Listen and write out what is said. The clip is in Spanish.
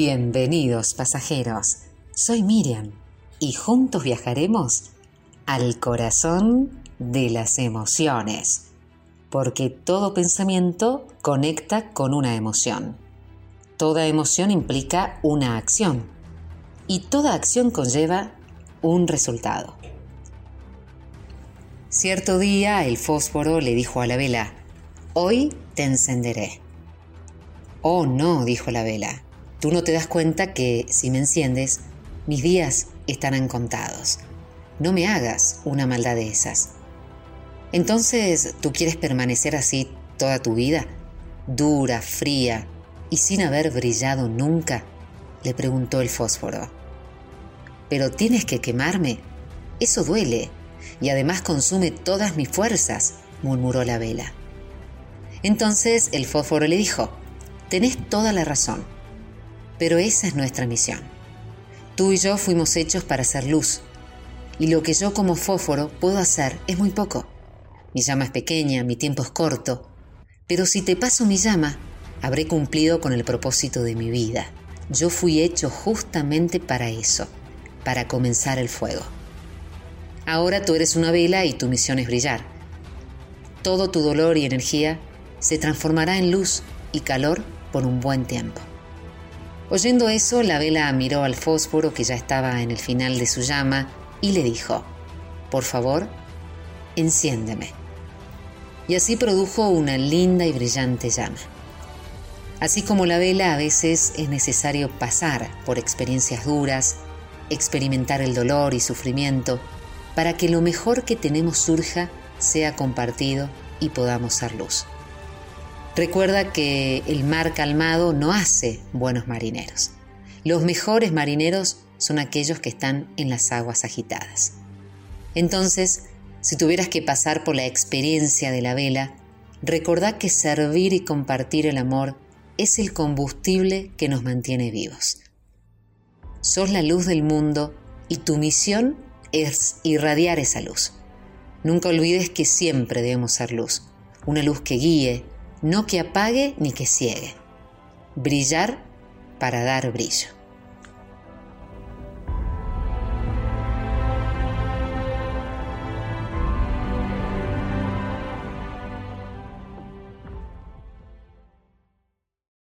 Bienvenidos pasajeros, soy Miriam y juntos viajaremos al corazón de las emociones, porque todo pensamiento conecta con una emoción. Toda emoción implica una acción y toda acción conlleva un resultado. Cierto día el fósforo le dijo a la vela, hoy te encenderé. Oh no, dijo la vela, tú no te das cuenta que si me enciendes, mis días estarán contados. No me hagas una maldad de esas. Entonces, ¿tú quieres permanecer así toda tu vida? Dura, fría y sin haber brillado nunca? le preguntó el fósforo. Pero tienes que quemarme. Eso duele y además consume todas mis fuerzas, murmuró la vela. Entonces el fósforo le dijo, tenés toda la razón, pero esa es nuestra misión. Tú y yo fuimos hechos para hacer luz, y lo que yo como fósforo puedo hacer es muy poco. Mi llama es pequeña, mi tiempo es corto, pero si te paso mi llama, habré cumplido con el propósito de mi vida. Yo fui hecho justamente para eso, para comenzar el fuego. Ahora tú eres una vela y tu misión es brillar. Todo tu dolor y energía se transformará en luz y calor por un buen tiempo. Oyendo eso, la vela miró al fósforo que ya estaba en el final de su llama y le dijo, por favor, enciéndeme. Y así produjo una linda y brillante llama. Así como la vela a veces es necesario pasar por experiencias duras, experimentar el dolor y sufrimiento, para que lo mejor que tenemos surja, sea compartido y podamos ser luz. Recuerda que el mar calmado no hace buenos marineros. Los mejores marineros son aquellos que están en las aguas agitadas. Entonces, si tuvieras que pasar por la experiencia de la vela, recordá que servir y compartir el amor es el combustible que nos mantiene vivos. Sos la luz del mundo y tu misión es irradiar esa luz. Nunca olvides que siempre debemos ser luz, una luz que guíe, no que apague ni que ciegue. Brillar para dar brillo.